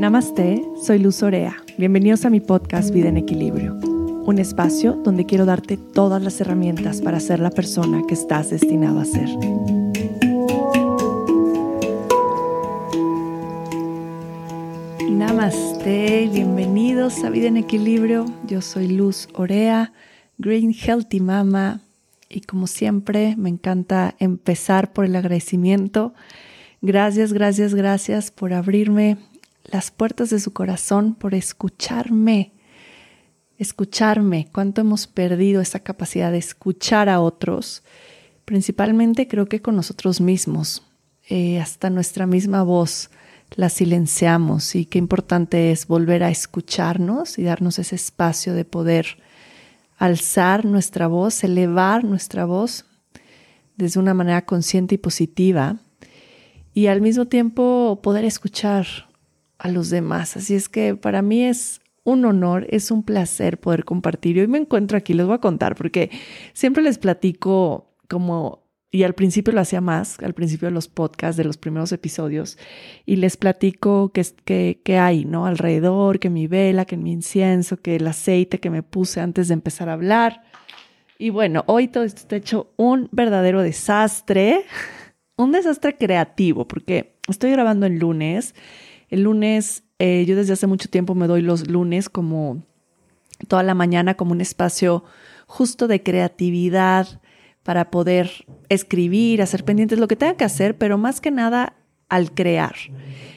Namaste, soy Luz Orea. Bienvenidos a mi podcast Vida en Equilibrio, un espacio donde quiero darte todas las herramientas para ser la persona que estás destinado a ser. Namaste, bienvenidos a Vida en Equilibrio. Yo soy Luz Orea, Green Healthy Mama, y como siempre me encanta empezar por el agradecimiento. Gracias, gracias, gracias por abrirme las puertas de su corazón, por escucharme. Escucharme, cuánto hemos perdido esa capacidad de escuchar a otros, principalmente creo que con nosotros mismos, eh, hasta nuestra misma voz la silenciamos y qué importante es volver a escucharnos y darnos ese espacio de poder alzar nuestra voz, elevar nuestra voz desde una manera consciente y positiva y al mismo tiempo poder escuchar a los demás. Así es que para mí es un honor, es un placer poder compartir. Y hoy me encuentro aquí, les voy a contar, porque siempre les platico como, y al principio lo hacía más, al principio de los podcasts, de los primeros episodios, y les platico qué que, hay, ¿no? Alrededor, que mi vela, que mi incienso, que el aceite que me puse antes de empezar a hablar. Y bueno, hoy todo esto está hecho un verdadero desastre, un desastre creativo, porque estoy grabando el lunes el lunes, eh, yo desde hace mucho tiempo me doy los lunes como toda la mañana como un espacio justo de creatividad para poder escribir, hacer pendientes, lo que tenga que hacer, pero más que nada al crear.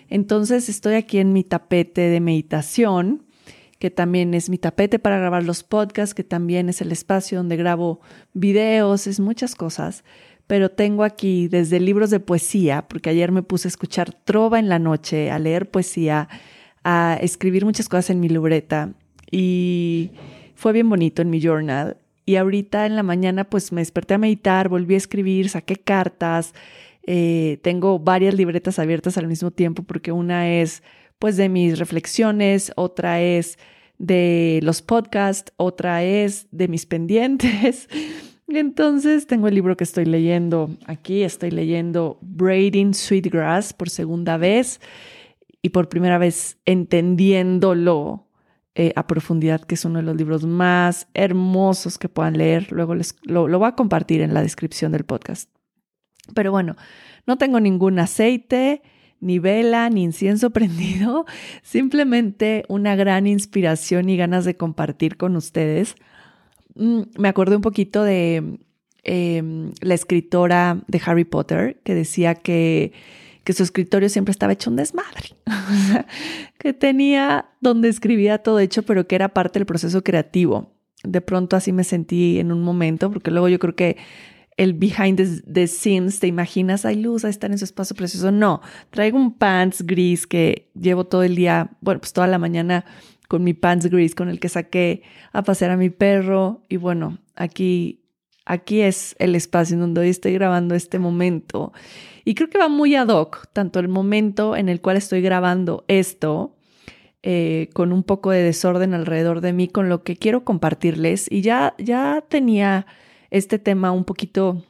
Entonces estoy aquí en mi tapete de meditación, que también es mi tapete para grabar los podcasts, que también es el espacio donde grabo videos, es muchas cosas pero tengo aquí desde libros de poesía, porque ayer me puse a escuchar trova en la noche, a leer poesía, a escribir muchas cosas en mi libreta y fue bien bonito en mi journal. Y ahorita en la mañana pues me desperté a meditar, volví a escribir, saqué cartas, eh, tengo varias libretas abiertas al mismo tiempo porque una es pues de mis reflexiones, otra es de los podcasts, otra es de mis pendientes. Entonces tengo el libro que estoy leyendo aquí, estoy leyendo Braiding Sweetgrass por segunda vez y por primera vez entendiéndolo eh, a profundidad, que es uno de los libros más hermosos que puedan leer. Luego les, lo, lo voy a compartir en la descripción del podcast. Pero bueno, no tengo ningún aceite, ni vela, ni incienso prendido, simplemente una gran inspiración y ganas de compartir con ustedes me acordé un poquito de em, la escritora de Harry Potter que decía que, que su escritorio siempre estaba hecho un desmadre, que tenía donde escribía todo hecho, pero que era parte del proceso creativo. De pronto así me sentí en un momento, porque luego yo creo que el behind the, scenes, te imaginas, hay luz, ahí está en su espacio precioso. No, traigo un pants gris que llevo todo el día, bueno, pues toda la mañana con mi pants gris con el que saqué a pasear a mi perro. Y bueno, aquí, aquí es el espacio en donde hoy estoy grabando este momento. Y creo que va muy ad hoc, tanto el momento en el cual estoy grabando esto, eh, con un poco de desorden alrededor de mí, con lo que quiero compartirles. Y ya, ya tenía este tema un poquito,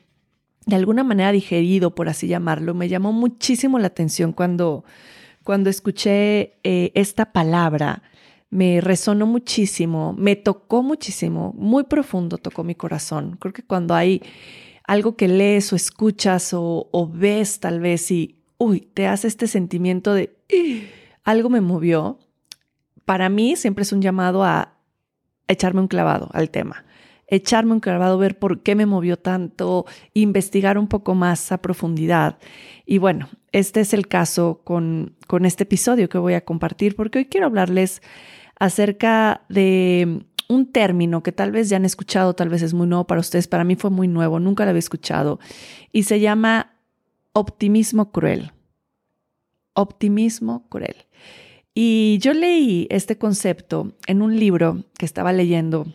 de alguna manera digerido, por así llamarlo. Me llamó muchísimo la atención cuando, cuando escuché eh, esta palabra me resonó muchísimo, me tocó muchísimo, muy profundo tocó mi corazón. Creo que cuando hay algo que lees o escuchas o, ves tal vez y, uy, te hace este sentimiento de, algo me movió, para mí siempre es un llamado a echarme un clavado al tema, echarme un clavado, ver por qué me movió tanto, investigar un poco más a profundidad. Y bueno, este es el caso con, con este episodio que voy a compartir, porque hoy quiero hablarles acerca de un término que tal vez ya han escuchado, tal vez es muy nuevo para ustedes, para mí fue muy nuevo, nunca lo había escuchado, y se llama optimismo cruel. Optimismo cruel. Y yo leí este concepto en un libro que estaba leyendo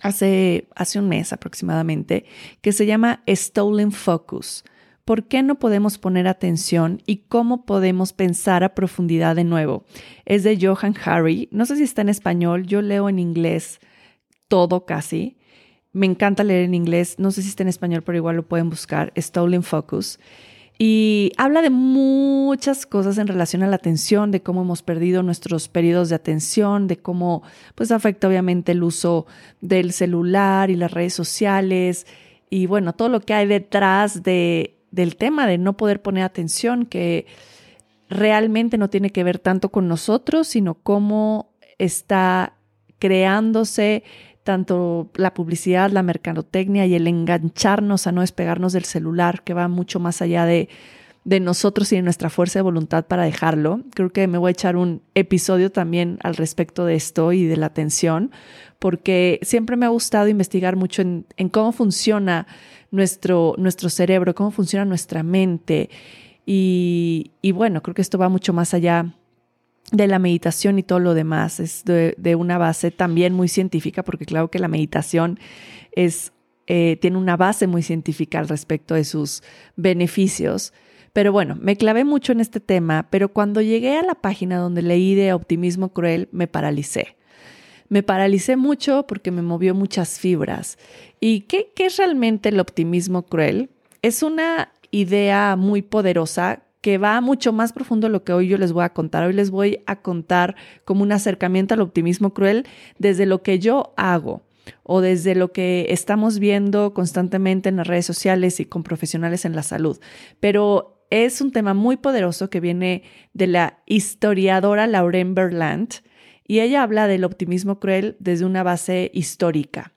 hace, hace un mes aproximadamente, que se llama Stolen Focus ¿Por qué no podemos poner atención y cómo podemos pensar a profundidad de nuevo? Es de Johan Harry. No sé si está en español, yo leo en inglés todo casi. Me encanta leer en inglés, no sé si está en español, pero igual lo pueden buscar, Stolen Focus. Y habla de muchas cosas en relación a la atención, de cómo hemos perdido nuestros periodos de atención, de cómo pues afecta obviamente el uso del celular y las redes sociales y bueno, todo lo que hay detrás de, del tema de no poder poner atención, que realmente no tiene que ver tanto con nosotros, sino cómo está creándose tanto la publicidad, la mercadotecnia y el engancharnos a no despegarnos del celular, que va mucho más allá de, de nosotros y de nuestra fuerza de voluntad para dejarlo. Creo que me voy a echar un episodio también al respecto de esto y de la atención, porque siempre me ha gustado investigar mucho en, en cómo funciona nuestro, nuestro cerebro, cómo funciona nuestra mente. Y, y bueno, creo que esto va mucho más allá de la meditación y todo lo demás. Es de, una base también muy científica, porque claro que la meditación es, eh, tiene una base muy científica al respecto de sus beneficios. Pero bueno, me clavé mucho en este tema, pero cuando llegué a la página donde leí de optimismo cruel, me paralicé. Me paralicé mucho porque me movió muchas fibras. ¿Y qué, es realmente el optimismo cruel? Es una idea muy poderosa que va mucho más profundo de lo que hoy yo les voy a contar. Hoy les voy a contar como un acercamiento al optimismo cruel desde lo que yo hago o desde lo que estamos viendo constantemente en las redes sociales y con profesionales en la salud. Pero es un tema muy poderoso que viene de la historiadora Lauren Berland y ella habla del optimismo cruel desde una base histórica.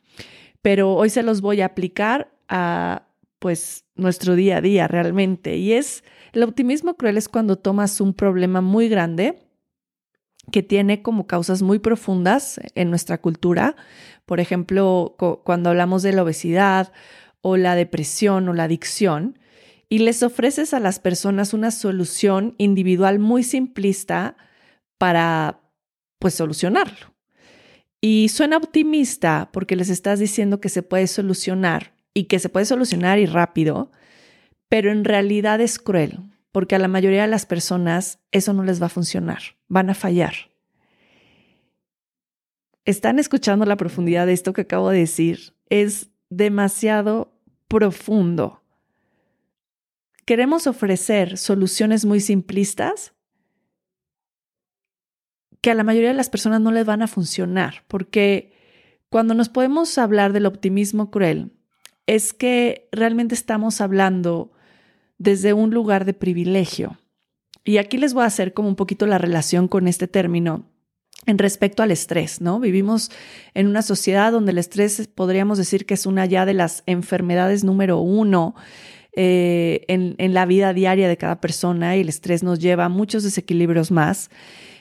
Pero hoy se los voy a aplicar a pues nuestro día a día realmente y es el optimismo cruel es cuando tomas un problema muy grande que tiene como causas muy profundas en nuestra cultura. Por ejemplo, cuando hablamos de la obesidad o la depresión o la adicción, y les ofreces a las personas una solución individual muy simplista para, pues, solucionarlo. Y suena optimista porque les estás diciendo que se puede solucionar y que se puede solucionar y rápido, pero en realidad es cruel, porque a la mayoría de las personas eso no les va a funcionar, van a fallar. ¿Están escuchando la profundidad de esto que acabo de decir? Es demasiado profundo. Queremos ofrecer soluciones muy simplistas que a la mayoría de las personas no les van a funcionar, porque cuando nos podemos hablar del optimismo cruel, es que realmente estamos hablando desde un lugar de privilegio. Y aquí les voy a hacer como un poquito la relación con este término en respecto al estrés, ¿no? Vivimos en una sociedad donde el estrés podríamos decir que es una ya de las enfermedades número uno eh, en, en la vida diaria de cada persona y el estrés nos lleva a muchos desequilibrios más.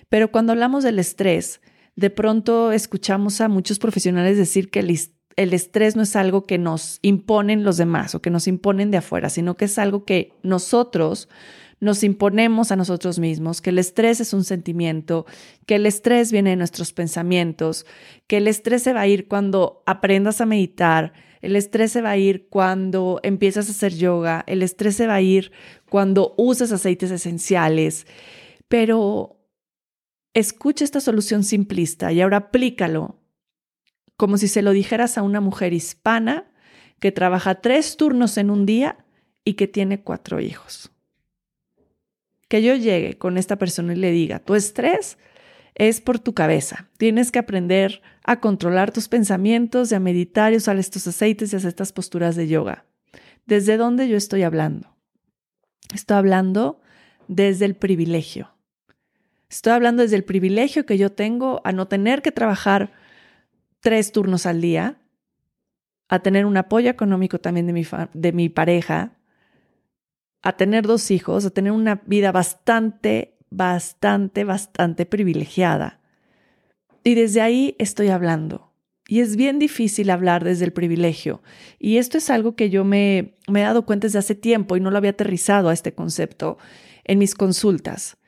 Pero cuando hablamos del estrés, de pronto escuchamos a muchos profesionales decir que el, estrés no es algo que nos imponen los demás o que nos imponen de afuera, sino que es algo que nosotros nos imponemos a nosotros mismos, que el estrés es un sentimiento, que el estrés viene de nuestros pensamientos, que el estrés se va a ir cuando aprendas a meditar, el estrés se va a ir cuando empiezas a hacer yoga, el estrés se va a ir cuando usas aceites esenciales, pero escucha esta solución simplista y ahora aplícalo como si se lo dijeras a una mujer hispana que trabaja tres turnos en un día y que tiene cuatro hijos. Que yo llegue con esta persona y le diga, tu estrés es por tu cabeza. Tienes que aprender a controlar tus pensamientos, y a meditar y usar estos aceites y hacer estas posturas de yoga. ¿Desde dónde yo estoy hablando? Estoy hablando desde el privilegio. Estoy hablando desde el privilegio que yo tengo a no tener que trabajar tres turnos al día, a tener un apoyo económico también de mi, de mi pareja, a tener dos hijos, a tener una vida bastante, bastante, bastante privilegiada. Y desde ahí estoy hablando. Y es bien difícil hablar desde el privilegio. Y esto es algo que yo me, me he dado cuenta desde hace tiempo y no lo había aterrizado a este concepto en mis consultas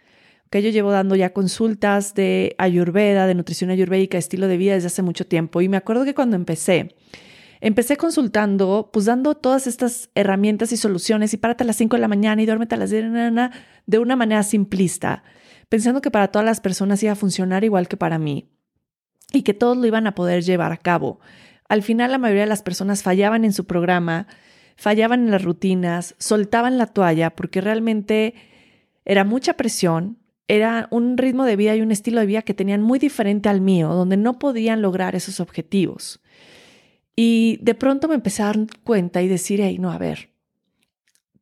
que yo llevo dando ya consultas de ayurveda, de nutrición ayurvédica, estilo de vida desde hace mucho tiempo. Y me acuerdo que cuando empecé, empecé consultando, pues dando todas estas herramientas y soluciones y párate a las 5 de la mañana y duérmete a las 10 de la mañana de una manera simplista, pensando que para todas las personas iba a funcionar igual que para mí y que todos lo iban a poder llevar a cabo. Al final la mayoría de las personas fallaban en su programa, fallaban en las rutinas, soltaban la toalla porque realmente era mucha presión, era un ritmo de vida y un estilo de vida que tenían muy diferente al mío, donde no podían lograr esos objetivos. Y de pronto me empecé a dar cuenta y decir, hey, no, a ver,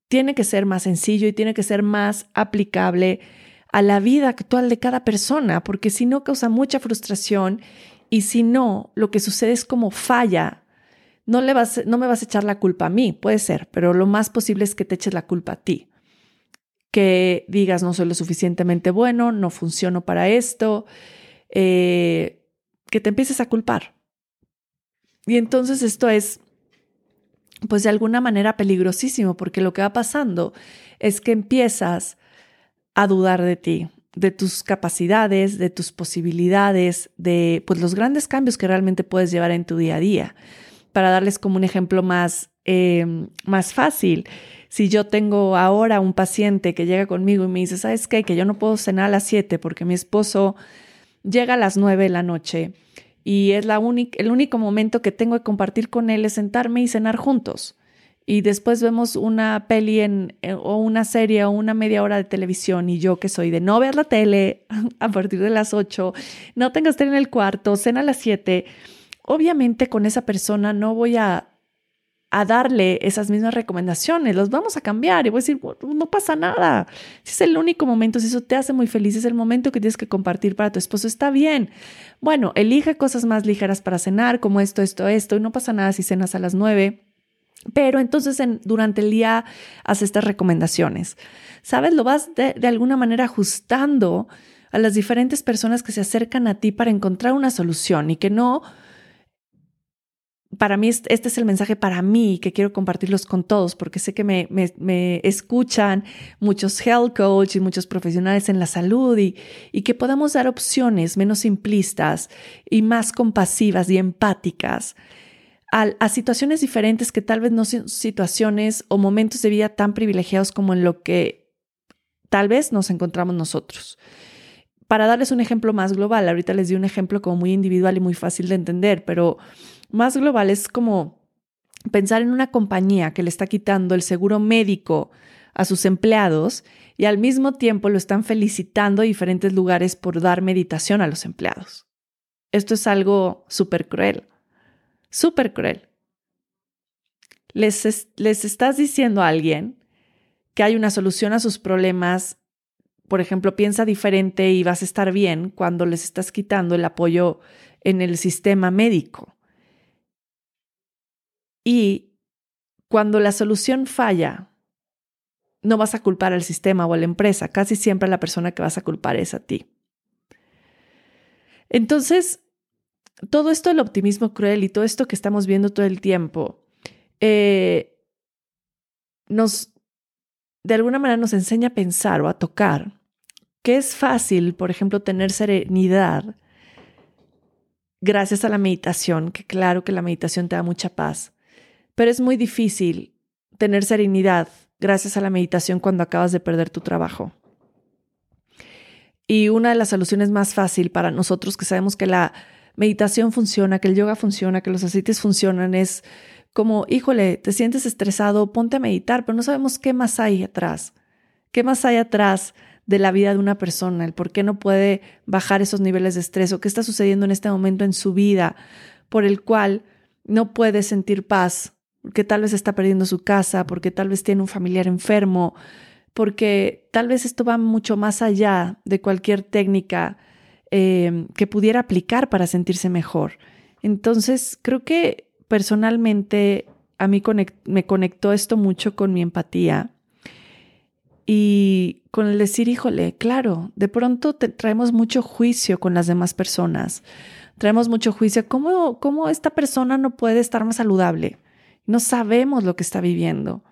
tiene que ser más sencillo y tiene que ser más aplicable a la vida actual de cada persona, porque si no causa mucha frustración y si no, lo que sucede es como falla. No, le vas, no me vas a echar la culpa a mí, puede ser, pero lo más posible es que te eches la culpa a ti que digas no soy lo suficientemente bueno, no funciono para esto, eh, que te empieces a culpar. Y entonces esto es, pues de alguna manera peligrosísimo, porque lo que va pasando es que empiezas a dudar de ti, de tus capacidades, de tus posibilidades, de pues los grandes cambios que realmente puedes llevar en tu día a día. Para darles como un ejemplo más, eh, más fácil, si yo tengo ahora un paciente que llega conmigo y me dice, ¿sabes qué? Que yo no puedo cenar a las 7 porque mi esposo llega a las 9 de la noche y es la el único momento que tengo que compartir con él es sentarme y cenar juntos. Y después vemos una peli en, eh, o una serie o una media hora de televisión y yo que soy de no ver la tele a partir de las 8, no que estar en el cuarto, cena a las 7. Obviamente con esa persona no voy a a darle esas mismas recomendaciones, los vamos a cambiar y voy a decir, no pasa nada. Si es el único momento, si eso te hace muy feliz, es el momento que tienes que compartir para tu esposo, está bien. Bueno, elige cosas más ligeras para cenar, como esto, esto, esto, y no pasa nada si cenas a las nueve. Pero entonces durante el día haz estas recomendaciones. ¿Sabes? Lo vas de, de alguna manera ajustando a las diferentes personas que se acercan a ti para encontrar una solución y que no para mí este es el mensaje para mí que quiero compartirlos con todos porque sé que me, me, escuchan muchos health coach y muchos profesionales en la salud y, y que podamos dar opciones menos simplistas y más compasivas y empáticas a, a, situaciones diferentes que tal vez no son situaciones o momentos de vida tan privilegiados como en lo que tal vez nos encontramos nosotros. Para darles un ejemplo más global, ahorita les di un ejemplo como muy individual y muy fácil de entender, pero más global es como pensar en una compañía que le está quitando el seguro médico a sus empleados y al mismo tiempo lo están felicitando a diferentes lugares por dar meditación a los empleados. Esto es algo súper cruel, súper cruel. Les, les estás diciendo a alguien que hay una solución a sus problemas, por ejemplo, piensa diferente y vas a estar bien cuando les estás quitando el apoyo en el sistema médico. Y cuando la solución falla, no vas a culpar al sistema o a la empresa, casi siempre la persona que vas a culpar es a ti. Entonces, todo esto del optimismo cruel y todo esto que estamos viendo todo el tiempo, eh, nos, de alguna manera nos enseña a pensar o a tocar que es fácil, por ejemplo, tener serenidad gracias a la meditación, que claro que la meditación te da mucha paz, pero es muy difícil tener serenidad gracias a la meditación cuando acabas de perder tu trabajo. Y una de las soluciones más fácil para nosotros que sabemos que la meditación funciona, que el yoga funciona, que los aceites funcionan, es como, híjole, te sientes estresado, ponte a meditar, pero no sabemos qué más hay atrás. ¿Qué más hay atrás de la vida de una persona? El por qué no puede bajar esos niveles de estrés o qué está sucediendo en este momento en su vida por el cual no puede sentir paz porque tal vez está perdiendo su casa, porque tal vez tiene un familiar enfermo, porque tal vez esto va mucho más allá de cualquier técnica eh, que pudiera aplicar para sentirse mejor. Entonces, creo que personalmente a mí me conectó esto mucho con mi empatía y con el decir, híjole, claro, de pronto traemos mucho juicio con las demás personas, traemos mucho juicio, ¿cómo, ¿cómo esta persona no puede estar más saludable? No sabemos lo que está viviendo.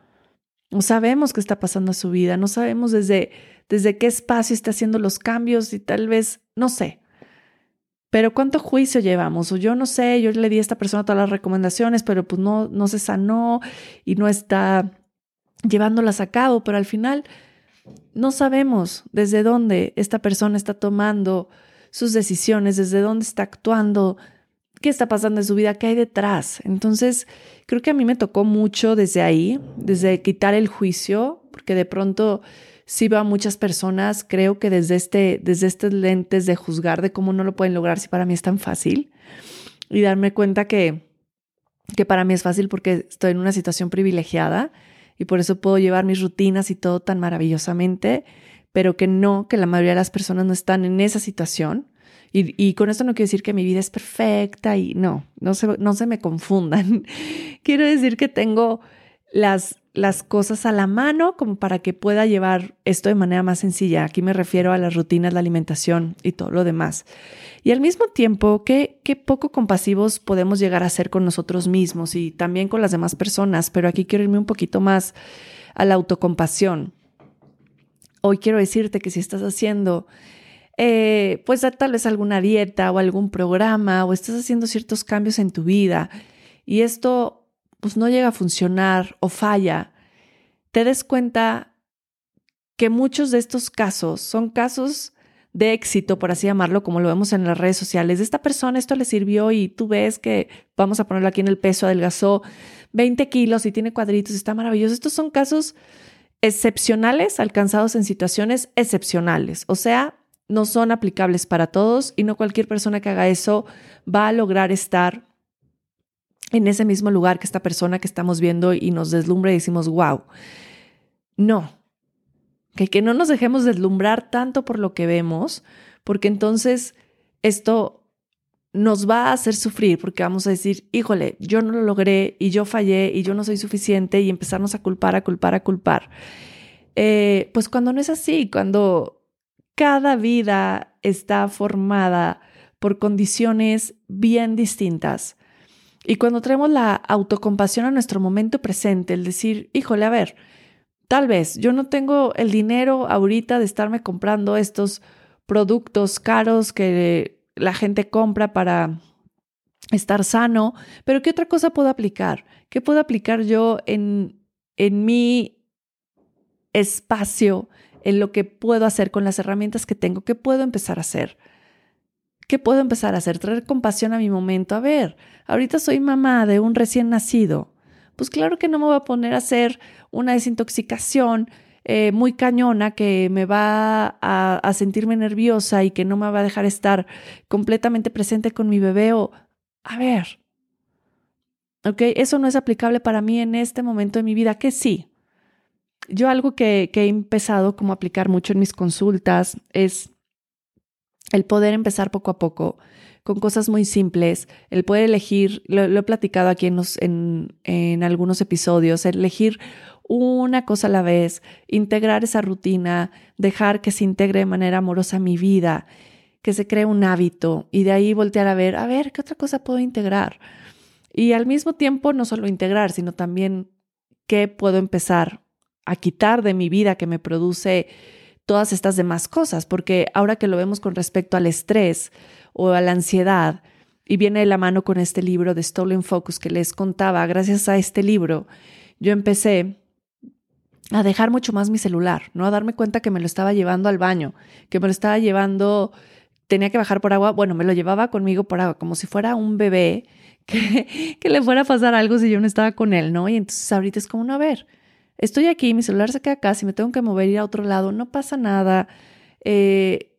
No sabemos qué está pasando a su vida. No sabemos desde, desde qué espacio está haciendo los cambios y tal vez, no sé. Pero cuánto juicio llevamos. O yo no sé, yo le di a esta persona todas las recomendaciones, pero pues no, no se sanó y no está llevándolas a cabo. Pero al final no sabemos desde dónde esta persona está tomando sus decisiones, desde dónde está actuando, qué está pasando en su vida, qué hay detrás. Entonces, creo que a mí me tocó mucho desde ahí, desde quitar el juicio, porque de pronto sí veo a muchas personas, creo que desde este, desde estos lentes de juzgar de cómo no lo pueden lograr si para mí es tan fácil y darme cuenta que, que para mí es fácil porque estoy en una situación privilegiada y por eso puedo llevar mis rutinas y todo tan maravillosamente, pero que no, que la mayoría de las personas no están en esa situación. Y, y con esto no quiero decir que mi vida es perfecta y no, no se, no se me confundan. quiero decir que tengo las, las cosas a la mano como para que pueda llevar esto de manera más sencilla. Aquí me refiero a las rutinas, la alimentación y todo lo demás. Y al mismo tiempo, qué, qué poco compasivos podemos llegar a ser con nosotros mismos y también con las demás personas, pero aquí quiero irme un poquito más a la autocompasión. Hoy quiero decirte que si estás haciendo eh, pues tal vez alguna dieta o algún programa o estás haciendo ciertos cambios en tu vida y esto pues no llega a funcionar o falla, te des cuenta que muchos de estos casos son casos de éxito, por así llamarlo, como lo vemos en las redes sociales. Esta persona esto le sirvió y tú ves que, vamos a ponerlo aquí en el peso, adelgazó 20 kilos y tiene cuadritos, está maravilloso. Estos son casos excepcionales alcanzados en situaciones excepcionales. O sea, no son aplicables para todos y no cualquier persona que haga eso va a lograr estar en ese mismo lugar que esta persona que estamos viendo y nos deslumbra y decimos, wow. No, que, que no nos dejemos deslumbrar tanto por lo que vemos, porque entonces esto nos va a hacer sufrir, porque vamos a decir, híjole, yo no lo logré y yo fallé y yo no soy suficiente y empezarnos a culpar, a culpar, a culpar. Eh, pues cuando no es así, cuando cada vida está formada por condiciones bien distintas, y cuando traemos la autocompasión a nuestro momento presente, el decir, híjole, a ver, tal vez yo no tengo el dinero ahorita de estarme comprando estos productos caros que la gente compra para estar sano, pero ¿qué otra cosa puedo aplicar? ¿Qué puedo aplicar yo en, en mi espacio, en lo que puedo hacer con las herramientas que tengo? ¿Qué puedo empezar a hacer? ¿Qué puedo empezar a hacer? Traer compasión a mi momento. A ver, ahorita soy mamá de un recién nacido. Pues claro que no me voy a poner a hacer una desintoxicación eh, muy cañona que me va a, a, sentirme nerviosa y que no me va a dejar estar completamente presente con mi bebé o, a ver, ok, eso no es aplicable para mí en este momento de mi vida, que sí. Yo algo que, he empezado como a aplicar mucho en mis consultas es el poder empezar poco a poco con cosas muy simples, el poder elegir, lo, he platicado aquí en, en, en algunos episodios, elegir una cosa a la vez, integrar esa rutina, dejar que se integre de manera amorosa mi vida, que se cree un hábito y de ahí voltear a ver, a ver, ¿qué otra cosa puedo integrar? Y al mismo tiempo no solo integrar, sino también qué puedo empezar a quitar de mi vida que me produce todas estas demás cosas, porque ahora que lo vemos con respecto al estrés o a la ansiedad, y viene de la mano con este libro de Stolen Focus que les contaba, gracias a este libro, yo empecé a dejar mucho más mi celular, ¿no? A darme cuenta que me lo estaba llevando al baño, que me lo estaba llevando, tenía que bajar por agua, bueno, me lo llevaba conmigo por agua, como si fuera un bebé que, le fuera a pasar algo si yo no estaba con él, ¿no? Y entonces ahorita es como, no, a ver, estoy aquí, mi celular se queda acá, si me tengo que mover ir a otro lado, no pasa nada, eh,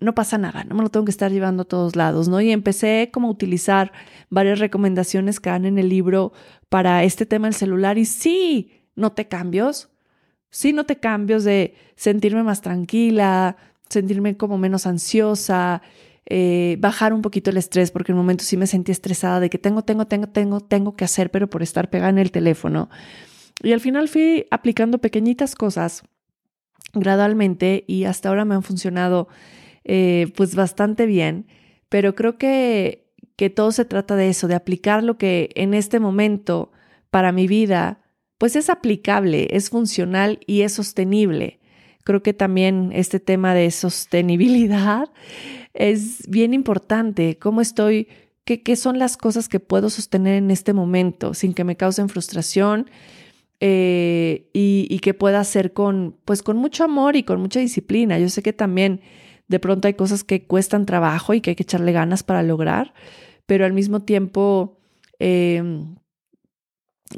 no pasa nada, no me lo tengo que estar llevando a todos lados, ¿no? Y empecé como a utilizar varias recomendaciones que dan en el libro para este tema del celular y sí, no te cambios, sí, no te cambios de sentirme más tranquila, sentirme como menos ansiosa, eh, bajar un poquito el estrés, porque en un momento sí me sentí estresada de que tengo, tengo, tengo, tengo, tengo que hacer, pero por estar pegada en el teléfono. Y al final fui aplicando pequeñitas cosas gradualmente y hasta ahora me han funcionado eh, pues bastante bien, pero creo que, que todo se trata de eso, de aplicar lo que en este momento para mi vida pues es aplicable, es funcional y es sostenible. Creo que también este tema de sostenibilidad es bien importante, cómo estoy, qué, qué son las cosas que puedo sostener en este momento sin que me causen frustración, eh, y, que pueda hacer con, pues con mucho amor y con mucha disciplina. Yo sé que también de pronto hay cosas que cuestan trabajo y que hay que echarle ganas para lograr, pero al mismo tiempo em,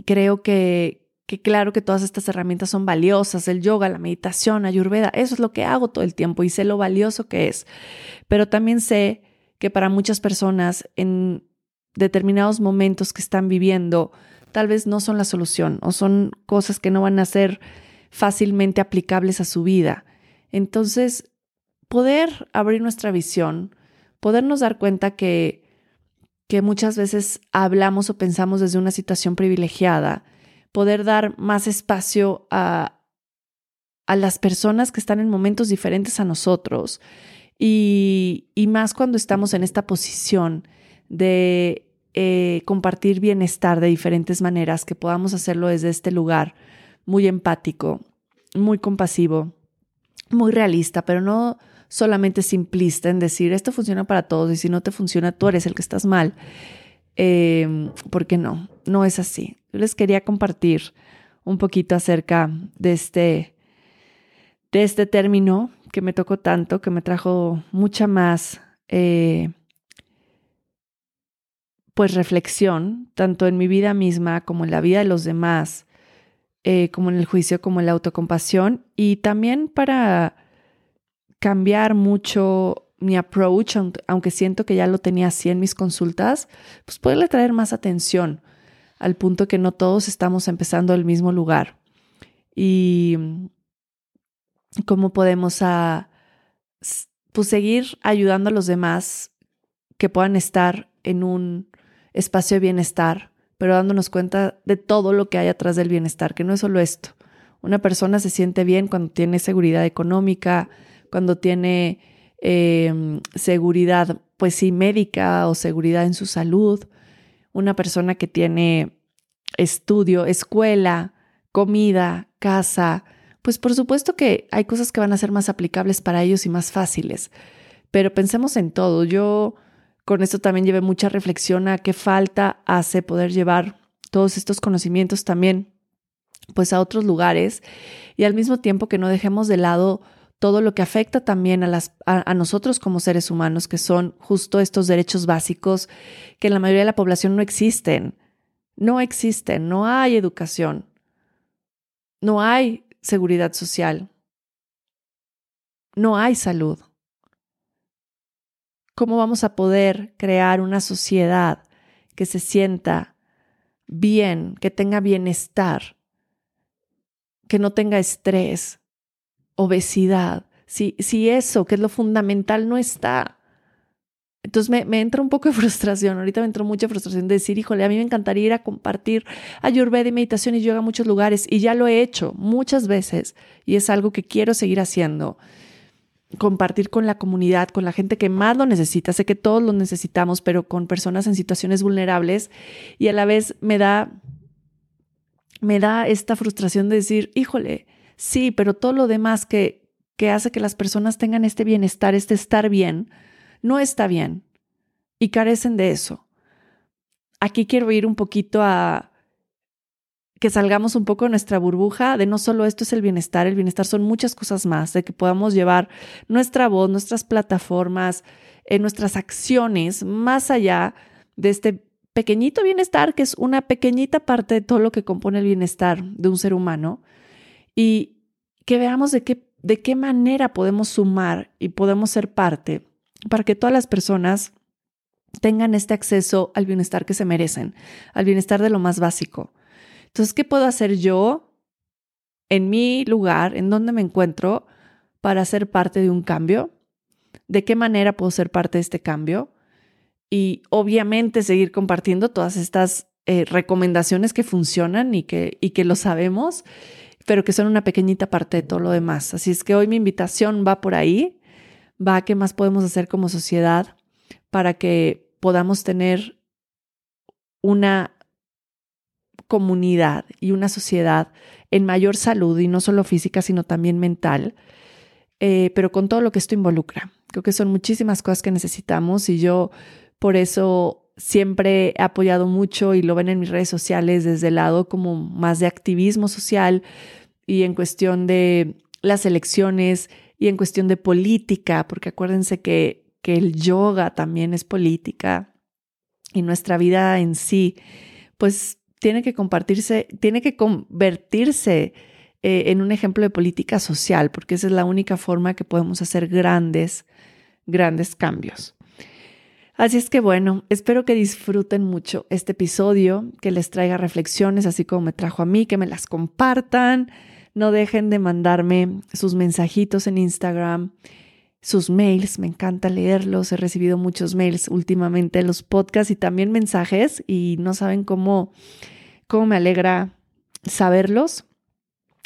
creo que, que claro que todas estas herramientas son valiosas, el yoga, la meditación, ayurveda, eso es lo que hago todo el tiempo y sé lo valioso que es, pero también sé que para muchas personas en determinados momentos que están viviendo, tal vez no son la solución o son cosas que no van a ser fácilmente aplicables a su vida. Entonces, poder abrir nuestra visión, podernos dar cuenta que, que muchas veces hablamos o pensamos desde una situación privilegiada, poder dar más espacio a, a las personas que están en momentos diferentes a nosotros y, y más cuando estamos en esta posición de eh, compartir bienestar de diferentes maneras, que podamos hacerlo desde este lugar muy empático, muy compasivo, muy realista, pero no solamente simplista en decir esto funciona para todos y si no te funciona tú eres el que estás mal. Eh, porque no, no es así. Yo les quería compartir un poquito acerca de este, de este término que me tocó tanto, que me trajo mucha más eh, pues reflexión, tanto en mi vida misma como en la vida de los demás, eh, como en el juicio, como en la autocompasión, y también para cambiar mucho mi approach, aunque siento que ya lo tenía así en mis consultas, pues poderle traer más atención al punto que no todos estamos empezando del mismo lugar. Y cómo podemos pues seguir ayudando a los demás que puedan estar en un espacio de bienestar, pero dándonos cuenta de todo lo que hay atrás del bienestar, que no es solo esto. Una persona se siente bien cuando tiene seguridad económica, cuando tiene em, seguridad, pues sí, médica o seguridad en su salud. Una persona que tiene estudio, escuela, comida, casa, pues por supuesto que hay cosas que van a ser más aplicables para ellos y más fáciles. Pero pensemos en todo. Yo con esto también lleve mucha reflexión a qué falta hace poder llevar todos estos conocimientos también pues a otros lugares y al mismo tiempo que no dejemos de lado todo lo que afecta también a, las, a, nosotros como seres humanos, que son justo estos derechos básicos que en la mayoría de la población no existen. No existen, no hay educación, no hay seguridad social, no hay salud. ¿Cómo vamos a poder crear una sociedad que se sienta bien, que tenga bienestar, que no tenga estrés, obesidad? Si, si eso, que es lo fundamental, no está. Entonces me, entra un poco de frustración, ahorita me entró mucha frustración de decir, híjole, a mí me encantaría ir a compartir ayurveda y meditación y yoga a muchos lugares y ya lo he hecho muchas veces y es algo que quiero seguir haciendo compartir con la comunidad, con la gente que más lo necesita. Sé que todos lo necesitamos, pero con personas en situaciones vulnerables y a la vez me da me da esta frustración de decir, híjole, sí, pero todo lo demás que, que hace que las personas tengan este bienestar, este estar bien, no está bien y carecen de eso. Aquí quiero ir un poquito a que salgamos un poco de nuestra burbuja de no solo esto es el bienestar, el bienestar son muchas cosas más, de que podamos llevar nuestra voz, nuestras plataformas, en nuestras acciones más allá de este pequeñito bienestar, que es una pequeñita parte de todo lo que compone el bienestar de un ser humano, y que veamos de qué, de qué manera podemos sumar y podemos ser parte para que todas las personas tengan este acceso al bienestar que se merecen, al bienestar de lo más básico. Entonces, ¿qué puedo hacer yo en mi lugar, en donde me encuentro, para ser parte de un cambio? ¿De qué manera puedo ser parte de este cambio? Y obviamente seguir compartiendo todas estas eh, recomendaciones que funcionan y que, y que lo sabemos, pero que son una pequeñita parte de todo lo demás. Así es que hoy mi invitación va por ahí, va a qué más podemos hacer como sociedad para que podamos tener una comunidad y una sociedad en mayor salud y no solo física, sino también mental, eh, pero con todo lo que esto involucra. Creo que son muchísimas cosas que necesitamos y yo por eso siempre he apoyado mucho y lo ven en mis redes sociales desde el lado como más de activismo social y en cuestión de las elecciones y en cuestión de política, porque acuérdense que, que el yoga también es política y nuestra vida en sí, pues tiene que compartirse, tiene que convertirse eh, en un ejemplo de política social, porque esa es la única forma que podemos hacer grandes, grandes cambios. Así es que bueno, espero que disfruten mucho este episodio, que les traiga reflexiones, así como me trajo a mí, que me las compartan. No dejen de mandarme sus mensajitos en Instagram, sus mails, me encanta leerlos. He recibido muchos mails últimamente en los podcasts y también mensajes y no saben cómo, cómo me alegra saberlos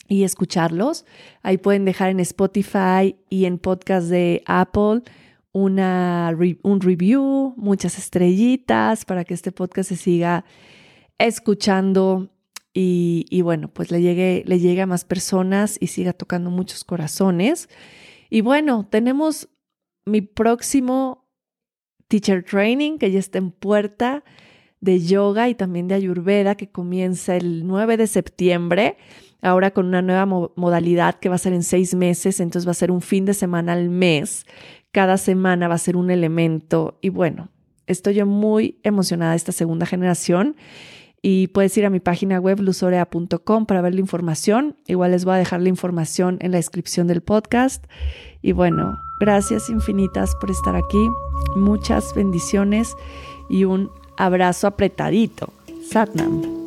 y escucharlos. Ahí pueden dejar en Spotify y en podcast de Apple una, un review, muchas estrellitas para que este podcast se siga escuchando y, bueno, pues le llegue, le llegue a más personas y siga tocando muchos corazones. Y bueno, tenemos mi próximo teacher training que ya está en puerta de yoga y también de ayurveda que comienza el 9 de septiembre ahora con una nueva modalidad que va a ser en seis meses, entonces va a ser un fin de semana al mes. Cada semana va a ser un elemento. Y bueno, estoy yo muy emocionada de esta segunda generación y puedes ir a mi página web luzorea.com para ver la información. Igual les voy a dejar la información en la descripción del podcast. Y bueno, gracias infinitas por estar aquí. Muchas bendiciones y un abrazo apretadito. Satnam.